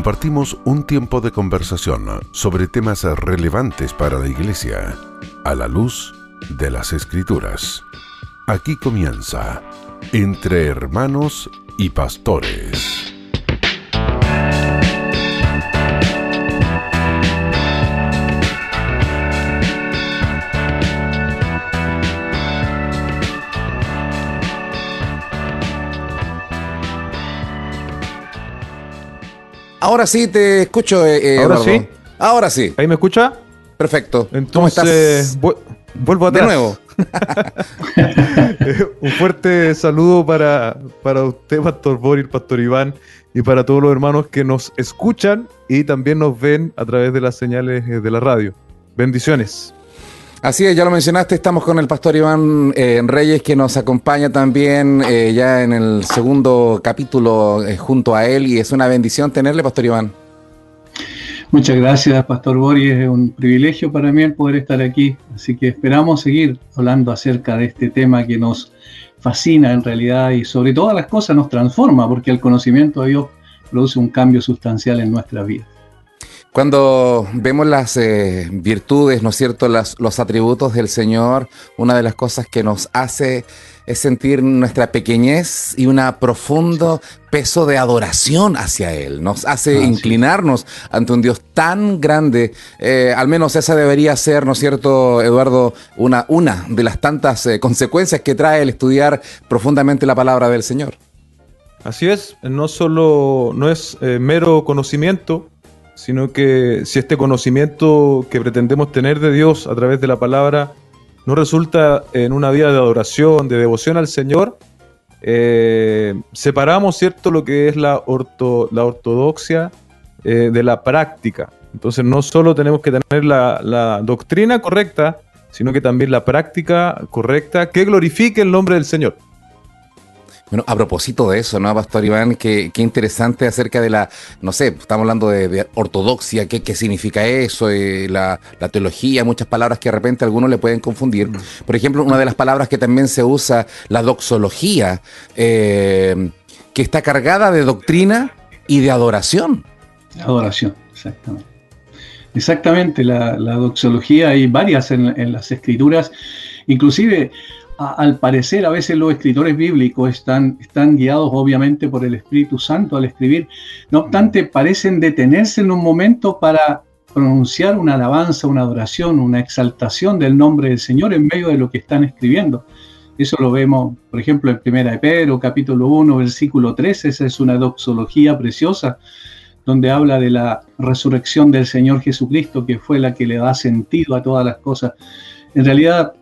compartimos un tiempo de conversación sobre temas relevantes para la Iglesia, a la luz de las Escrituras. Aquí comienza Entre Hermanos y Pastores. Ahora sí te escucho, eh, eh, Ahora sí. Ahora sí. ¿Ahí me escucha? Perfecto. Entonces, vuelvo atrás. De nuevo. Un fuerte saludo para, para usted, Pastor Boris, Pastor Iván, y para todos los hermanos que nos escuchan y también nos ven a través de las señales eh, de la radio. Bendiciones. Así es, ya lo mencionaste, estamos con el pastor Iván eh, Reyes que nos acompaña también eh, ya en el segundo capítulo eh, junto a él y es una bendición tenerle, pastor Iván. Muchas gracias, Pastor Boris. Es un privilegio para mí el poder estar aquí. Así que esperamos seguir hablando acerca de este tema que nos fascina en realidad y sobre todas las cosas nos transforma porque el conocimiento de Dios produce un cambio sustancial en nuestra vida. Cuando vemos las eh, virtudes, ¿no es cierto?, los atributos del Señor, una de las cosas que nos hace es sentir nuestra pequeñez y un profundo peso de adoración hacia Él. Nos hace ah, inclinarnos ante un Dios tan grande. Eh, al menos esa debería ser, ¿no es cierto, Eduardo, una, una de las tantas eh, consecuencias que trae el estudiar profundamente la palabra del Señor. Así es, no solo no es mero conocimiento, sino que si este conocimiento que pretendemos tener de Dios a través de la palabra no resulta en una vida de adoración, de devoción al Señor, eh, separamos, ¿cierto?, lo que es la, la ortodoxia eh, de la práctica. Entonces no solo tenemos que tener la, la doctrina correcta, sino que también la práctica correcta que glorifique el nombre del Señor. Bueno, a propósito de eso, ¿no, Pastor Iván? Qué, interesante acerca de la, no sé, estamos hablando de, ortodoxia, ¿qué, qué, significa eso? Eh, la, teología, muchas palabras que de repente a algunos le pueden confundir. Mm. Por ejemplo, una de las palabras que también se usa, la doxología, eh, que está cargada de doctrina y de adoración. Adoración, exactamente. Exactamente, la, doxología hay varias en, en las escrituras, inclusive al parecer a veces los escritores bíblicos están, están guiados obviamente por el Espíritu Santo al escribir, no obstante parecen detenerse en un momento para pronunciar una alabanza, una adoración, una exaltación del nombre del Señor en medio de lo que están escribiendo. Eso lo vemos, por ejemplo, en Primera de Pedro, capítulo 1, versículo 13, esa es una doxología preciosa, donde habla de la resurrección del Señor Jesucristo, que fue la que le da sentido a todas las cosas. En realidad,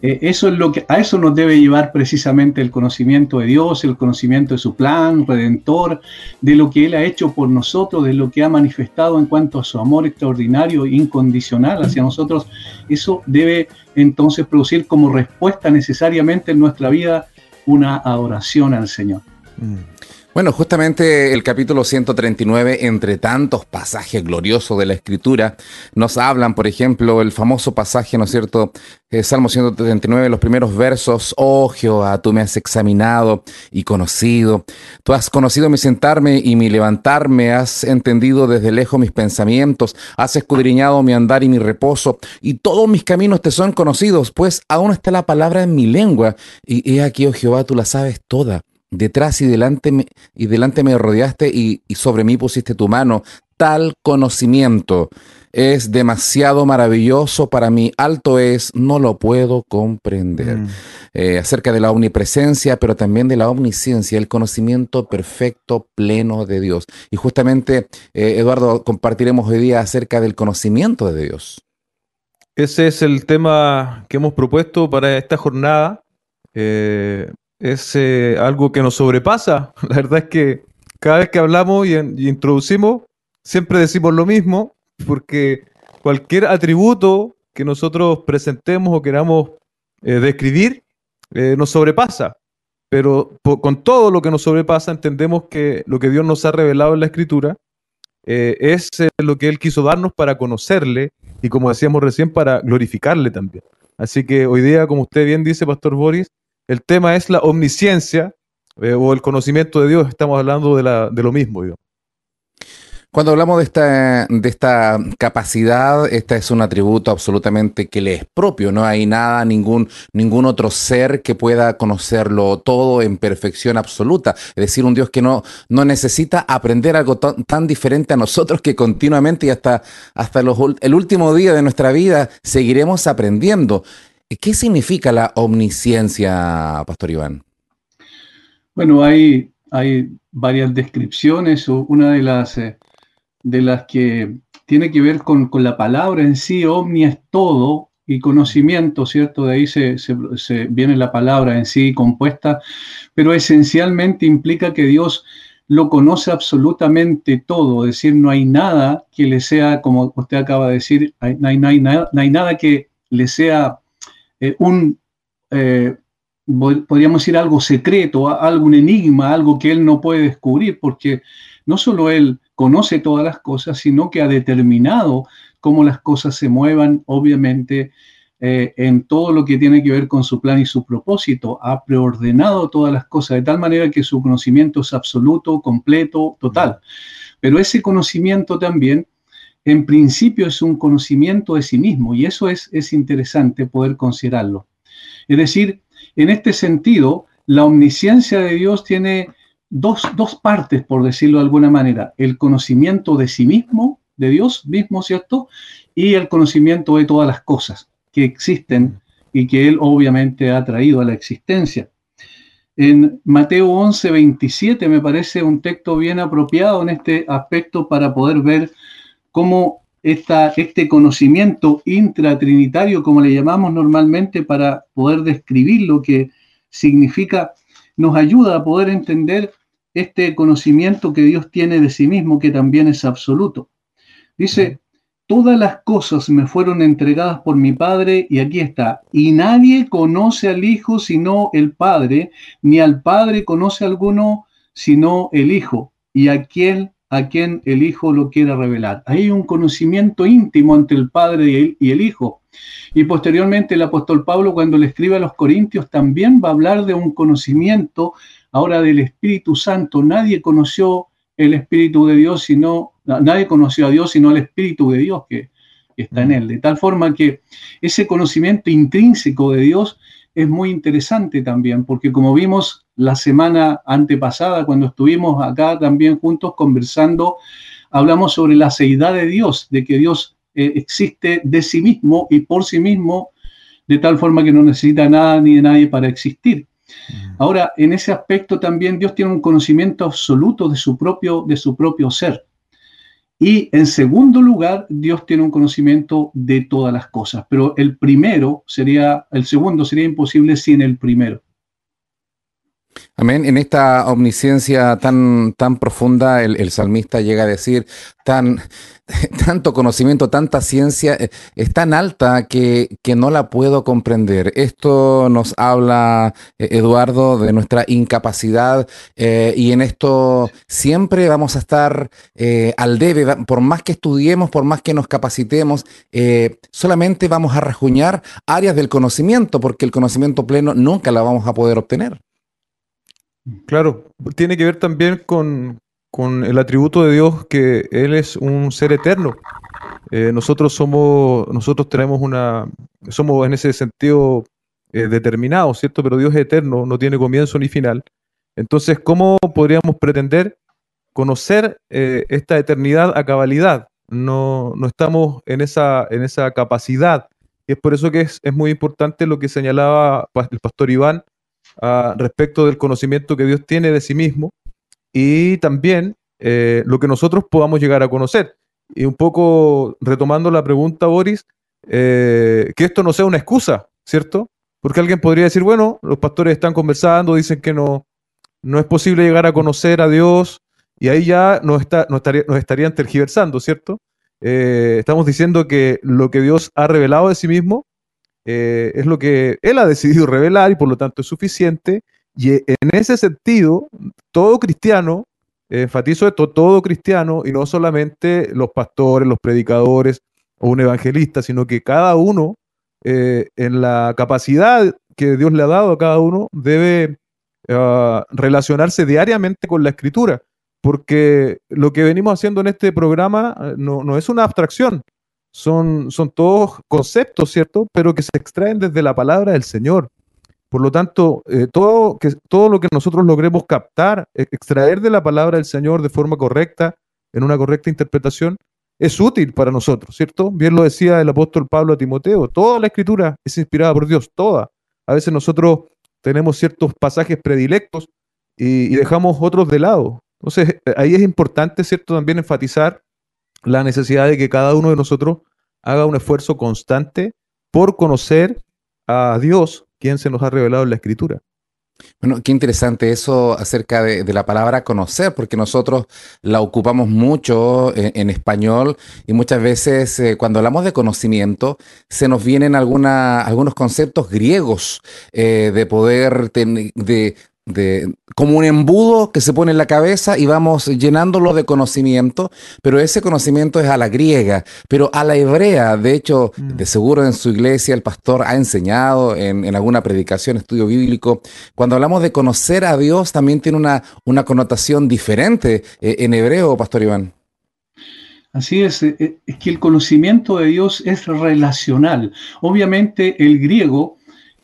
eh, eso es lo que, a eso nos debe llevar precisamente el conocimiento de Dios, el conocimiento de su plan redentor, de lo que Él ha hecho por nosotros, de lo que ha manifestado en cuanto a su amor extraordinario incondicional hacia nosotros. Eso debe entonces producir como respuesta necesariamente en nuestra vida una adoración al Señor. Mm. Bueno, justamente el capítulo 139, entre tantos pasajes gloriosos de la Escritura, nos hablan, por ejemplo, el famoso pasaje, ¿no es cierto? Eh, Salmo 139, los primeros versos, oh Jehová, tú me has examinado y conocido, tú has conocido mi sentarme y mi levantarme, has entendido desde lejos mis pensamientos, has escudriñado mi andar y mi reposo, y todos mis caminos te son conocidos, pues aún está la palabra en mi lengua, y he aquí, oh Jehová, tú la sabes toda detrás y delante me, y delante me rodeaste y, sobre mí pusiste tu mano. Tal conocimiento es demasiado maravilloso para mí, alto es, no lo puedo comprender. Mm. Eh, acerca de la omnipresencia, pero también de la omnisciencia, el conocimiento perfecto, pleno de Dios. Y justamente, eh, Eduardo, compartiremos hoy día acerca del conocimiento de Dios. Ese es el tema que hemos propuesto para esta jornada. Eh, es eh, algo que nos sobrepasa. La verdad es que cada vez que hablamos y, introducimos, siempre decimos lo mismo, porque cualquier atributo que nosotros presentemos o queramos eh, describir eh, nos sobrepasa. Pero con todo lo que nos sobrepasa, entendemos que lo que Dios nos ha revelado en la Escritura es lo que Él quiso darnos para conocerle y, como decíamos recién, para glorificarle también. Así que hoy día, como usted bien dice, Pastor Boris, el tema es la omnisciencia eh, o el conocimiento de Dios. Estamos hablando de, lo mismo. Cuando hablamos de esta, de esta capacidad, esta es un atributo absolutamente que le es propio. No hay nada, ningún, ningún otro ser que pueda conocerlo todo en perfección absoluta. Es decir, un Dios que no, no necesita aprender algo tan, diferente a nosotros que continuamente y hasta, hasta el último día de nuestra vida seguiremos aprendiendo. ¿Qué significa la omnisciencia, Pastor Iván? Bueno, hay, varias descripciones. Una de las, eh, de las que tiene que ver con, la palabra en sí, omni es todo y conocimiento, ¿cierto? De ahí se, viene la palabra en sí compuesta, pero esencialmente implica que Dios lo conoce absolutamente todo, es decir, no hay nada que le sea, como usted acaba de decir, no hay nada que le sea eh, un, eh, podríamos decir, algo secreto, algún enigma, algo que él no puede descubrir, porque no solo él conoce todas las cosas, sino que ha determinado cómo las cosas se muevan, obviamente, eh, en todo lo que tiene que ver con su plan y su propósito. Ha preordenado todas las cosas de tal manera que su conocimiento es absoluto, completo, total. Pero ese conocimiento también, en principio, es un conocimiento de sí mismo y eso es, es interesante poder considerarlo. Es decir, en este sentido, la omnisciencia de Dios tiene dos, partes, por decirlo de alguna manera. El conocimiento de sí mismo, de Dios mismo, ¿cierto? Y el conocimiento de todas las cosas que existen y que Él obviamente ha traído a la existencia. En Mateo 11, 27 me parece un texto bien apropiado en este aspecto para poder ver cómo este conocimiento intratrinitario, como le llamamos normalmente, para poder describir lo que significa, nos ayuda a poder entender este conocimiento que Dios tiene de sí mismo, que también es absoluto. Dice, todas las cosas me fueron entregadas por mi Padre, y aquí está, y nadie conoce al Hijo sino el Padre, ni al Padre conoce alguno sino el Hijo, y aquel a quien el Hijo lo quiera revelar. Hay un conocimiento íntimo entre el Padre y el, Hijo. Y posteriormente el apóstol Pablo, cuando le escribe a los Corintios, también va a hablar de un conocimiento ahora del Espíritu Santo. Nadie conoció el Espíritu de Dios, sino, nadie conoció a Dios sino el Espíritu de Dios que está en él. De tal forma que ese conocimiento intrínseco de Dios es muy interesante también, porque como vimos la semana antepasada, cuando estuvimos acá también juntos conversando, hablamos sobre la seidad de Dios, de que Dios eh, existe de sí mismo y por sí mismo, de tal forma que no necesita nada ni de nadie para existir. Mm. Ahora, en ese aspecto también Dios tiene un conocimiento absoluto de su propio, de su propio ser. Y en segundo lugar, Dios tiene un conocimiento de todas las cosas, pero el primero sería, el segundo sería imposible sin el primero. Amén. En esta omnisciencia tan, tan profunda, el, salmista llega a decir, tan, tanto conocimiento, tanta ciencia, eh, es tan alta que, no la puedo comprender. Esto nos habla, eh, Eduardo, de nuestra incapacidad eh, y en esto siempre vamos a estar al debe, por más que estudiemos, por más que nos capacitemos, solamente vamos a rajuñar áreas del conocimiento, porque el conocimiento pleno nunca la vamos a poder obtener. Claro, tiene que ver también con, el atributo de Dios que Él es un ser eterno. Eh, nosotros somos, nosotros tenemos una, somos en ese sentido eh, determinados, ¿cierto? Pero Dios es eterno, no tiene comienzo ni final. Entonces, ¿cómo podríamos pretender conocer eh, esta eternidad a cabalidad? No, no estamos en esa, en esa capacidad. Y es por eso que es, es muy importante lo que señalaba el pastor Iván, respecto del conocimiento que Dios tiene de sí mismo y también eh, lo que nosotros podamos llegar a conocer. Y un poco retomando la pregunta, Boris, eh, que esto no sea una excusa, ¿cierto? Porque alguien podría decir, bueno, los pastores están conversando, dicen que no, no es posible llegar a conocer a Dios y ahí ya nos, está, estarían tergiversando, ¿cierto? Eh, estamos diciendo que lo que Dios ha revelado de sí mismo eh, es lo que él ha decidido revelar y por lo tanto es suficiente. Y e, en ese sentido, todo cristiano, enfatizo esto, todo cristiano, y no solamente los pastores, los predicadores o un evangelista, sino que cada uno, eh, en la capacidad que Dios le ha dado a cada uno, debe ah, relacionarse diariamente con la escritura, porque lo que venimos haciendo en este programa eh, no, es una abstracción, son, son todos conceptos, ¿cierto? Pero que se extraen desde la palabra del Señor. Por lo tanto, eh, todo, que, todo lo que nosotros logremos captar, e, extraer de la palabra del Señor de forma correcta, en una correcta interpretación, es útil para nosotros, ¿cierto? Bien lo decía el apóstol Pablo a Timoteo, toda la escritura es inspirada por Dios, toda. A veces nosotros tenemos ciertos pasajes predilectos y, dejamos otros de lado. Entonces, ahí es importante, ¿cierto? También enfatizar la necesidad de que cada uno de nosotros haga un esfuerzo constante por conocer a Dios, quien se nos ha revelado en la escritura. Bueno, qué interesante eso acerca de, la palabra conocer, porque nosotros la ocupamos mucho en, español y muchas veces eh, cuando hablamos de conocimiento se nos vienen algunos conceptos griegos eh, de poder, de, de, como un embudo que se pone en la cabeza y vamos llenándolo de conocimiento, pero ese conocimiento es a la griega, pero a la hebrea, de hecho, mm. de seguro en su iglesia el pastor ha enseñado en, alguna predicación, estudio bíblico, cuando hablamos de conocer a Dios también tiene una, una connotación diferente eh, en hebreo, pastor Iván. Así es, eh, eh, es que el conocimiento de Dios es relacional. Obviamente el griego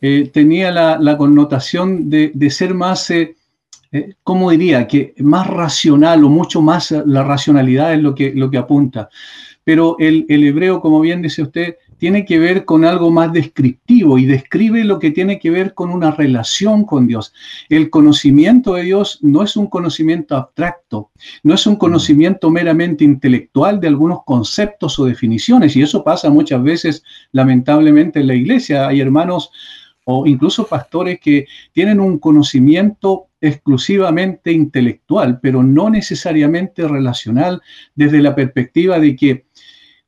eh, tenía la, connotación de, ser más, eh, eh, ¿cómo diría?, que más racional o mucho más la racionalidad es lo que, lo que apunta. Pero el, el hebreo, como bien dice usted, tiene que ver con algo más descriptivo y describe lo que tiene que ver con una relación con Dios. El conocimiento de Dios no es un conocimiento abstracto, no es un conocimiento meramente intelectual de algunos conceptos o definiciones, y eso pasa muchas veces, lamentablemente, en la iglesia. Hay hermanos o incluso pastores que tienen un conocimiento exclusivamente intelectual, pero no necesariamente relacional desde la perspectiva de que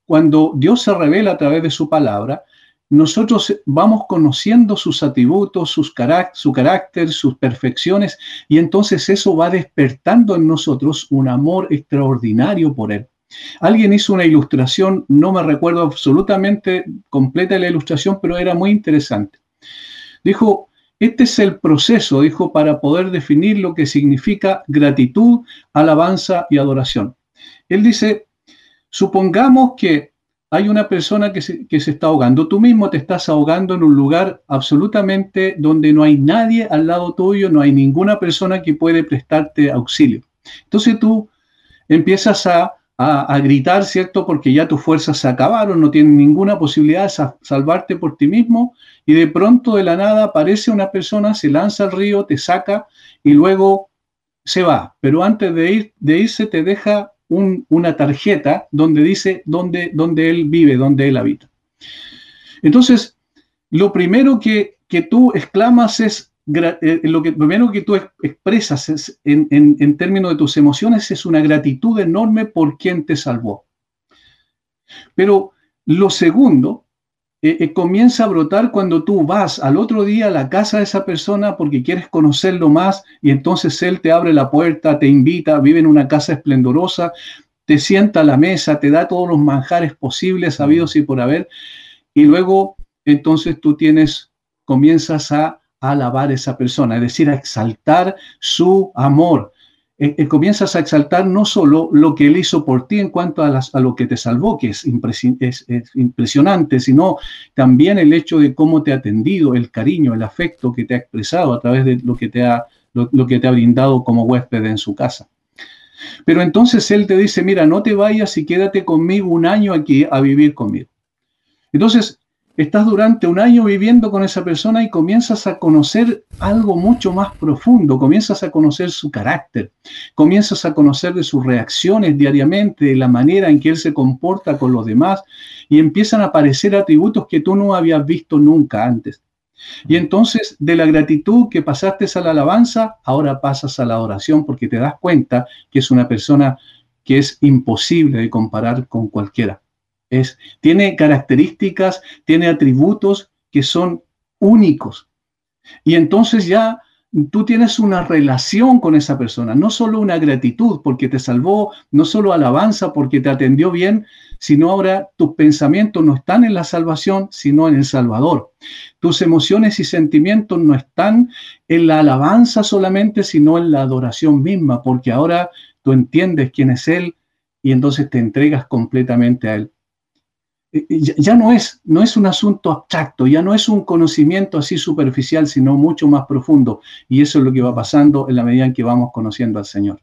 cuando Dios se revela a través de su palabra, nosotros vamos conociendo sus atributos, sus su carácter, sus perfecciones, y entonces eso va despertando en nosotros un amor extraordinario por Él. Alguien hizo una ilustración, no me recuerdo absolutamente completa la ilustración, pero era muy interesante. Dijo, este es el proceso, dijo, para poder definir lo que significa gratitud, alabanza y adoración. Él dice, supongamos que hay una persona que se, que se, está ahogando. Tú mismo te estás ahogando en un lugar absolutamente donde no hay nadie al lado tuyo, no hay ninguna persona que puede prestarte auxilio. Entonces tú empiezas a a, gritar, ¿cierto? Porque ya tus fuerzas se acabaron, no tienes ninguna posibilidad de salvarte por ti mismo y de pronto de la nada aparece una persona, se lanza al río, te saca y luego se va. Pero antes de, ir, de irse te deja una tarjeta donde dice dónde, dónde él vive, dónde él habita. Entonces, lo primero que, que tú exclamas es lo que primero que tú expresas en, términos de tus emociones es una gratitud enorme por quien te salvó. Pero lo segundo eh, eh, comienza a brotar cuando tú vas al otro día a la casa de esa persona porque quieres conocerlo más y entonces él te abre la puerta, te invita, vive en una casa esplendorosa, te sienta a la mesa, te da todos los manjares posibles, habidos y por haber, y luego entonces tú tienes, comienzas a alabar a esa persona, es decir, a exaltar su amor. Eh, eh, comienzas a exaltar no solo lo que él hizo por ti en cuanto a, a lo que te salvó, que es, impresionante, sino también el hecho de cómo te ha atendido, el cariño, el afecto que te ha expresado a través de lo que te ha, lo que te ha brindado como huésped en su casa. Pero entonces él te dice, mira, no te vayas y quédate conmigo un año aquí a vivir conmigo. Entonces, estás durante un año viviendo con esa persona y comienzas a conocer algo mucho más profundo, comienzas a conocer su carácter, comienzas a conocer de sus reacciones diariamente, de la manera en que él se comporta con los demás y empiezan a aparecer atributos que tú no habías visto nunca antes. Y entonces de la gratitud que pasaste a la alabanza, ahora pasas a la adoración porque te das cuenta que es una persona que es imposible de comparar con cualquiera tiene características, tiene atributos que son únicos. Y entonces ya tú tienes una relación con esa persona, no solo una gratitud porque te salvó, no solo alabanza porque te atendió bien, sino ahora tus pensamientos no están en la salvación, sino en el Salvador. Tus emociones y sentimientos no están en la alabanza solamente, sino en la adoración misma, porque ahora tú entiendes quién es Él y entonces te entregas completamente a Él. Ya no es, no es un asunto abstracto, ya no es un conocimiento así superficial, sino mucho más profundo. Y eso es lo que va pasando en la medida en que vamos conociendo al Señor.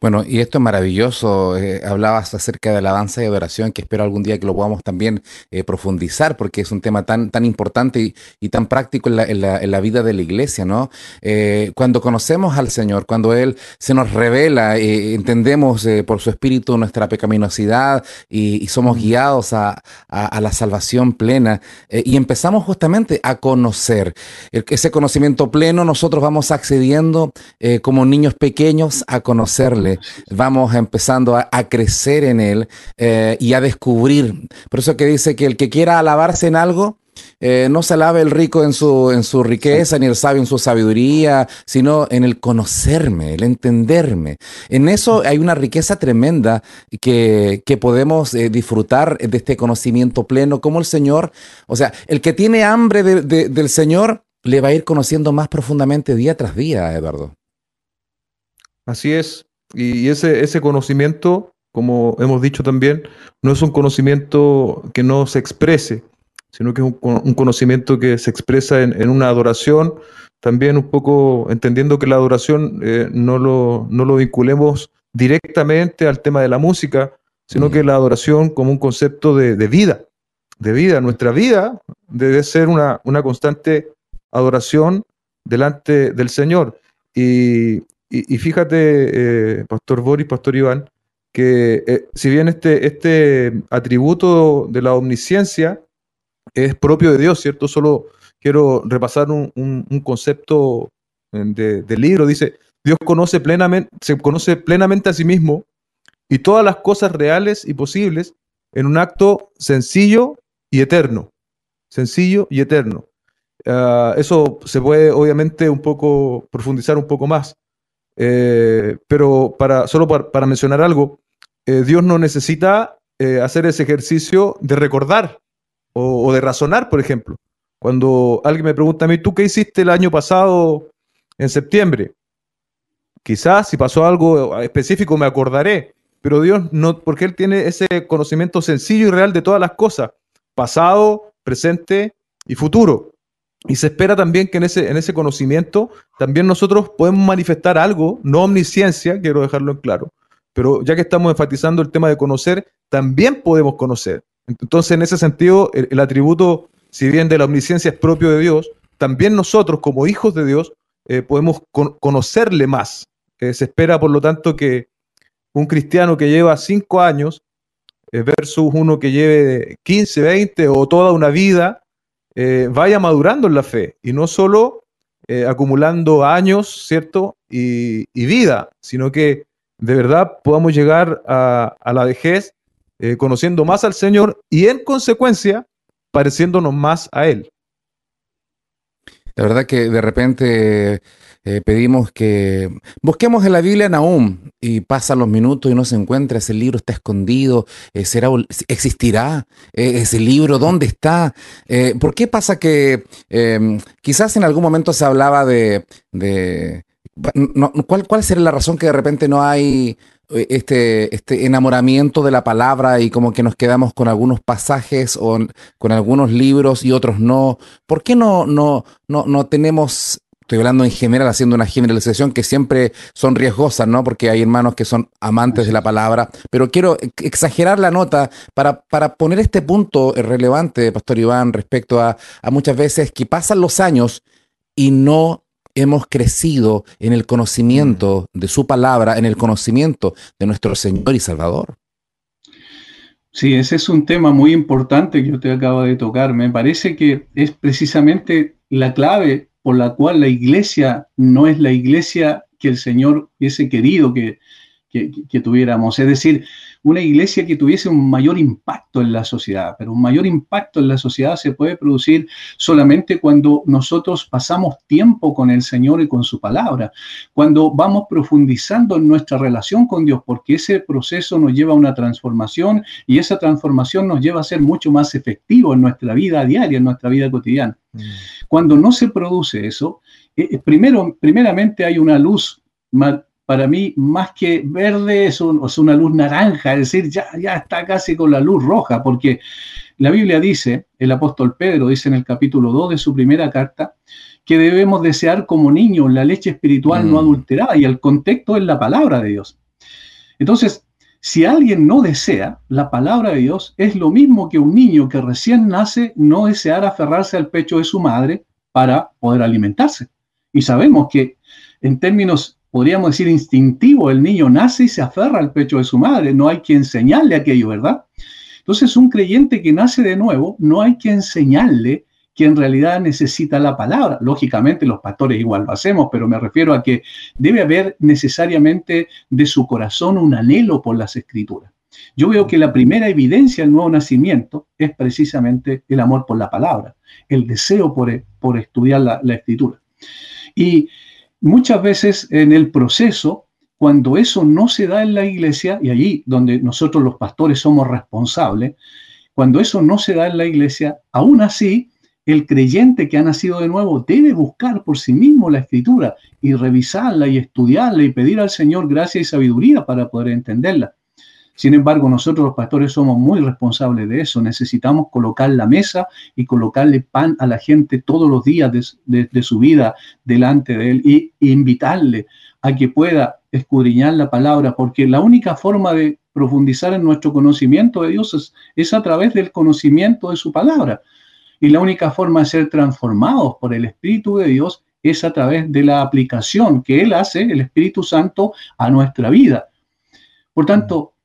Bueno, y esto es maravilloso. Eh, hablabas acerca de alabanza y adoración, que espero algún día que lo podamos también eh, profundizar, porque es un tema tan, tan importante y, tan práctico en la, vida de la iglesia, ¿no? Eh, cuando conocemos al Señor, cuando Él se nos revela, entendemos por su espíritu nuestra pecaminosidad y, somos guiados a, la salvación plena y empezamos justamente a conocer. ese conocimiento pleno, nosotros vamos accediendo como niños pequeños a conocer vamos empezando a, crecer en Él eh, y a descubrir. Por eso que dice que el que quiera alabarse en algo, eh, no se alabe el rico en su, en su riqueza, ni el sabio en su sabiduría, sino en el conocerme, el entenderme. En eso hay una riqueza tremenda que, podemos eh, disfrutar de este conocimiento pleno, como el Señor, o sea, el que tiene hambre del Señor, le va a ir conociendo más profundamente día tras día, Eduardo. Así es. Y ese, ese conocimiento, como hemos dicho también, no es un conocimiento que no se exprese, sino que es un, conocimiento que se expresa en, una adoración, también un poco entendiendo que la adoración eh, no, lo, no lo vinculemos directamente al tema de la música, sino que la adoración como un concepto de, vida, de vida. Nuestra vida debe ser una, una constante adoración delante del Señor. Y, y, fíjate, eh, Pastor Boris, Pastor Iván, que eh, si bien este, este atributo de la omnisciencia es propio de Dios, ¿cierto? Solo quiero repasar un, concepto del de libro. Dice, Dios conoce plenamente, se conoce plenamente a sí mismo y todas las cosas reales y posibles en un acto sencillo y eterno. Sencillo y eterno. Ah, eso se puede obviamente un poco profundizar un poco más. Eh, pero para, solo para, mencionar algo, eh, Dios no necesita eh, hacer ese ejercicio de recordar o, de razonar, por ejemplo. Cuando alguien me pregunta a mí, ¿tú qué hiciste el año pasado en septiembre? Quizás si pasó algo específico me acordaré, pero Dios no, porque Él tiene ese conocimiento sencillo y real de todas las cosas, pasado, presente y futuro. Y se espera también que en ese, en ese conocimiento también nosotros podemos manifestar algo, no omnisciencia, quiero dejarlo en claro, pero ya que estamos enfatizando el tema de conocer, también podemos conocer. Entonces, en ese sentido, el, atributo, si bien de la omnisciencia es propio de Dios, también nosotros como hijos de Dios eh, podemos conocerle más. Eh, se espera, por lo tanto, que un cristiano que lleva cinco años eh, versus uno que lleve 15, 20 o toda una vida, eh, vaya madurando en la fe y no solo eh, acumulando años, ¿cierto? Y, vida, sino que de verdad podamos llegar a, la vejez eh, conociendo más al Señor y en consecuencia pareciéndonos más a Él. La verdad que de repente eh, pedimos que busquemos en la Biblia Nahum y pasan los minutos y no se encuentra, ese libro está escondido, eh, será, existirá eh, ese libro, ¿dónde está? ¿Por qué pasa que em, quizás en algún momento se hablaba de... ¿cuál, ¿Cuál sería la razón que de repente no hay este, este enamoramiento de la palabra y como que nos quedamos con algunos pasajes o con algunos libros y otros no. ¿Por qué no, no, no, no tenemos, estoy hablando en general, haciendo una generalización que siempre son riesgosas, ¿no? Porque hay hermanos que son amantes de la palabra, pero quiero exagerar la nota para, para poner este punto relevante, Pastor Iván, respecto a, a muchas veces que pasan los años y no hemos crecido en el conocimiento de su palabra, en el conocimiento de nuestro Señor y Salvador. Sí, ese es un tema muy importante que usted acaba de tocar. Me parece que es precisamente la clave por la cual la iglesia no es la iglesia que el Señor hubiese querido que, que, tuviéramos. Es decir, una iglesia que tuviese un mayor impacto en la sociedad, pero un mayor impacto en la sociedad se puede producir solamente cuando nosotros pasamos tiempo con el Señor y con su palabra, cuando vamos profundizando en nuestra relación con Dios, porque ese proceso nos lleva a una transformación y esa transformación nos lleva a ser mucho más efectivo en nuestra vida diaria, en nuestra vida cotidiana. Mm. Cuando no se produce eso, eh, primero, primeramente hay una luz para mí, más que verde, es, una luz naranja, es decir, ya, ya está casi con la luz roja, porque la Biblia dice, el apóstol Pedro dice en el capítulo 2 de su primera carta, que debemos desear como niños la leche espiritual no mm. adulterada, y el contexto es la palabra de Dios. Entonces, si alguien no desea la palabra de Dios, es lo mismo que un niño que recién nace no desear aferrarse al pecho de su madre para poder alimentarse. Y sabemos que en términos podríamos decir, instintivo, el niño nace y se aferra al pecho de su madre, no hay que enseñarle aquello, ¿verdad? Entonces, un creyente que nace de nuevo, no hay que enseñarle que en realidad necesita la palabra. Lógicamente los pastores igual lo hacemos, pero me refiero a que debe haber necesariamente de su corazón un anhelo por las escrituras. Yo veo que la primera evidencia del nuevo nacimiento es precisamente el amor por la palabra, el deseo por, por estudiar la, la escritura. Y muchas veces en el proceso, cuando eso no se da en la iglesia, y allí donde nosotros los pastores somos responsables, cuando eso no se da en la iglesia, aún así, el creyente que ha nacido de nuevo debe buscar por sí mismo la escritura y revisarla y estudiarla y pedir al Señor gracia y sabiduría para poder entenderla. Sin embargo, nosotros los pastores somos muy responsables de eso. Necesitamos colocar la mesa y colocarle pan a la gente todos los días de, su vida delante de Él y, invitarle a que pueda escudriñar la palabra, porque la única forma de profundizar en nuestro conocimiento de Dios es, es a través del conocimiento de su palabra. Y la única forma de ser transformados por el Espíritu de Dios es a través de la aplicación que Él hace, el Espíritu Santo, a nuestra vida. Por tanto,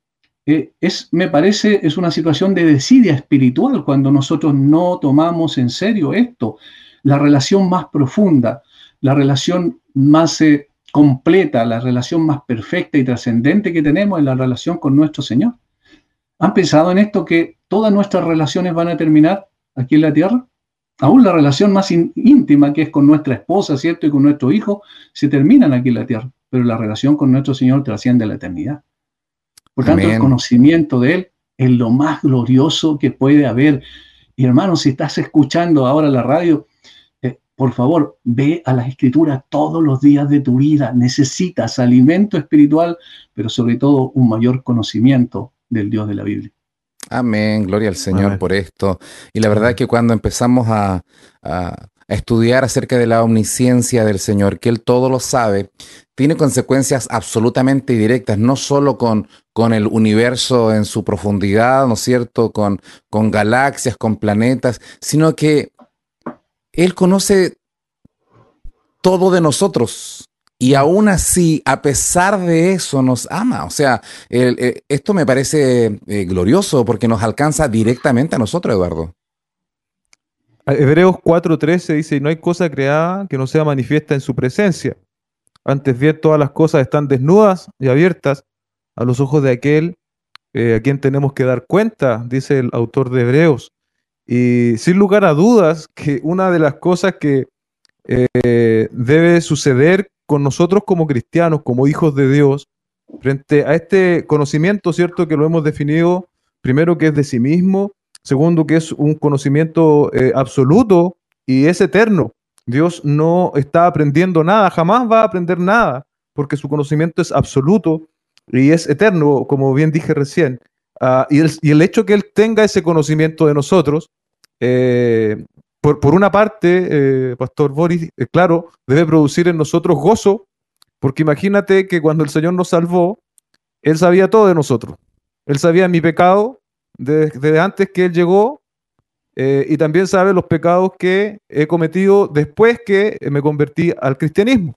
es, me parece, es una situación de desidia espiritual cuando nosotros no tomamos en serio esto. La relación más profunda, la relación más eh, completa, la relación más perfecta y trascendente que tenemos es la relación con nuestro Señor. ¿Han pensado en esto que todas nuestras relaciones van a terminar aquí en la tierra? Aún la relación más íntima que es con nuestra esposa, ¿cierto? Y con nuestro hijo, se terminan aquí en la tierra, pero la relación con nuestro Señor trasciende la eternidad. Por tanto, el conocimiento de Él es lo más glorioso que puede haber. Y hermano, si estás escuchando ahora la radio, eh, por favor, ve a las escrituras todos los días de tu vida. Necesitas alimento espiritual, pero sobre todo un mayor conocimiento del Dios de la Biblia. Amén, gloria al Señor por esto. Y la verdad que cuando empezamos a, estudiar acerca de la omnisciencia del Señor, que Él todo lo sabe, tiene consecuencias absolutamente directas, no solo con, con el universo en su profundidad, ¿no es cierto?, con, con galaxias, con planetas, sino que Él conoce todo de nosotros. Y aún así, a pesar de eso, nos ama. O sea, eh, esto me parece eh, glorioso porque nos alcanza directamente a nosotros, Eduardo. Hebreos 4:13 dice, no hay cosa creada que no sea manifiesta en su presencia. Antes bien, todas las cosas están desnudas y abiertas a los ojos de aquel eh, a quien tenemos que dar cuenta, dice el autor de Hebreos. Y sin lugar a dudas que una de las cosas que eh, debe suceder con nosotros como cristianos, como hijos de Dios, frente a este conocimiento, ¿cierto? Que lo hemos definido primero que es de sí mismo Segundo, que es un conocimiento eh, absoluto y es eterno. Dios no está aprendiendo nada, jamás va a aprender nada, porque su conocimiento es absoluto y es eterno, como bien dije recién. Ah, y, el, hecho que Él tenga ese conocimiento de nosotros, eh, por, una parte, eh, Pastor Boris, claro, debe producir en nosotros gozo, porque imagínate que cuando el Señor nos salvó, Él sabía todo de nosotros. Él sabía mi pecado, desde, antes que Él llegó eh, y también sabe los pecados que he cometido después que me convertí al cristianismo.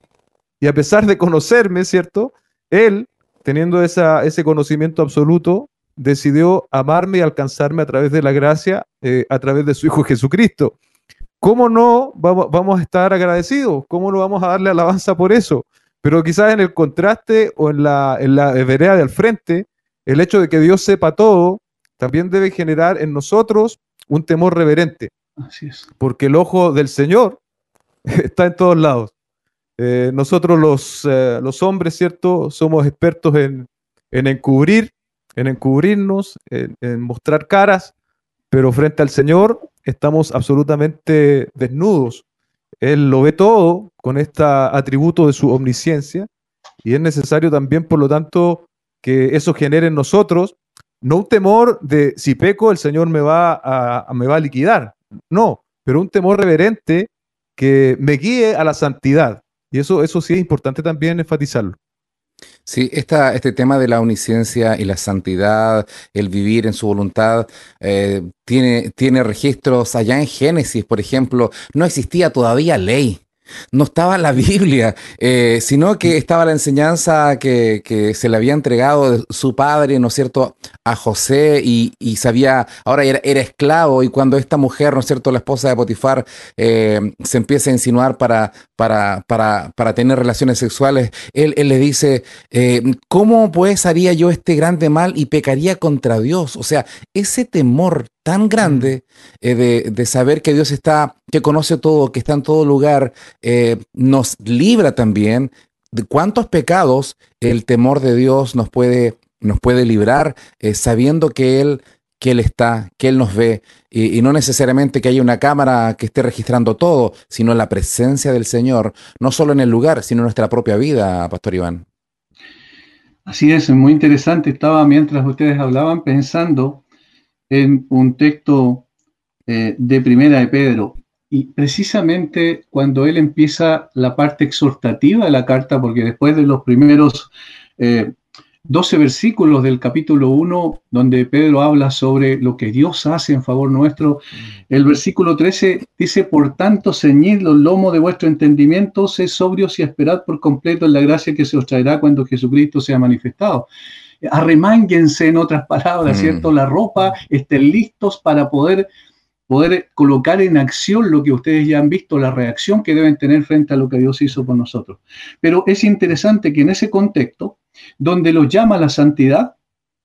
Y a pesar de conocerme, ¿cierto? Él, teniendo esa, ese conocimiento absoluto, decidió amarme y alcanzarme a través de la gracia, eh, a través de su Hijo Jesucristo. ¿Cómo no vamos, vamos, a estar agradecidos? ¿Cómo no vamos a darle alabanza por eso? Pero quizás en el contraste o en la, en la vereda del frente, el hecho de que Dios sepa todo también debe generar en nosotros un temor reverente. Así es. Porque el ojo del Señor está en todos lados. Eh, nosotros los, eh, los, hombres, ¿cierto? Somos expertos en, encubrir, en encubrirnos, en, mostrar caras, pero frente al Señor estamos absolutamente desnudos. Él lo ve todo con este atributo de su omnisciencia Y es necesario también, por lo tanto, que eso genere en nosotros no un temor de si peco el Señor me va a, me va a liquidar, no, pero un temor reverente que me guíe a la santidad. Y eso, eso sí es importante también enfatizarlo. Sí, esta, este tema de la omnisciencia y la santidad, el vivir en su voluntad, eh, tiene, tiene registros allá en Génesis, por ejemplo, no existía todavía ley no estaba la Biblia, eh, sino que estaba la enseñanza que, se le había entregado de su padre, ¿no es cierto?, a José y, sabía, ahora era, esclavo y cuando esta mujer, ¿no es cierto?, la esposa de Potifar, eh, se empieza a insinuar para, para, para, para tener relaciones sexuales, él, le dice, eh, ¿cómo pues haría yo este grande mal y pecaría contra Dios? O sea, ese temor tan grande eh, de, saber que Dios está, que conoce todo, que está en todo lugar, eh, nos libra también de cuántos pecados el temor de Dios nos puede, nos puede librar, eh, sabiendo que Él, que Él está, que Él nos ve, y, no necesariamente que haya una cámara que esté registrando todo, sino la presencia del Señor, no solo en el lugar, sino en nuestra propia vida, Pastor Iván. Así es, muy interesante. Estaba mientras ustedes hablaban pensando en un texto eh, de Primera de Pedro. Y precisamente cuando él empieza la parte exhortativa de la carta, porque después de los primeros 12 eh, versículos del capítulo 1, donde Pedro habla sobre lo que Dios hace en favor nuestro, el versículo 13 dice, por tanto, ceñid los lomos de vuestro entendimiento, sed sobrios y esperad por completo en la gracia que se os traerá cuando Jesucristo sea manifestado arremánguense en otras palabras, mm. ¿cierto? La ropa, estén listos para poder, poder colocar en acción lo que ustedes ya han visto, la reacción que deben tener frente a lo que Dios hizo por nosotros. Pero es interesante que en ese contexto, donde los llama la santidad,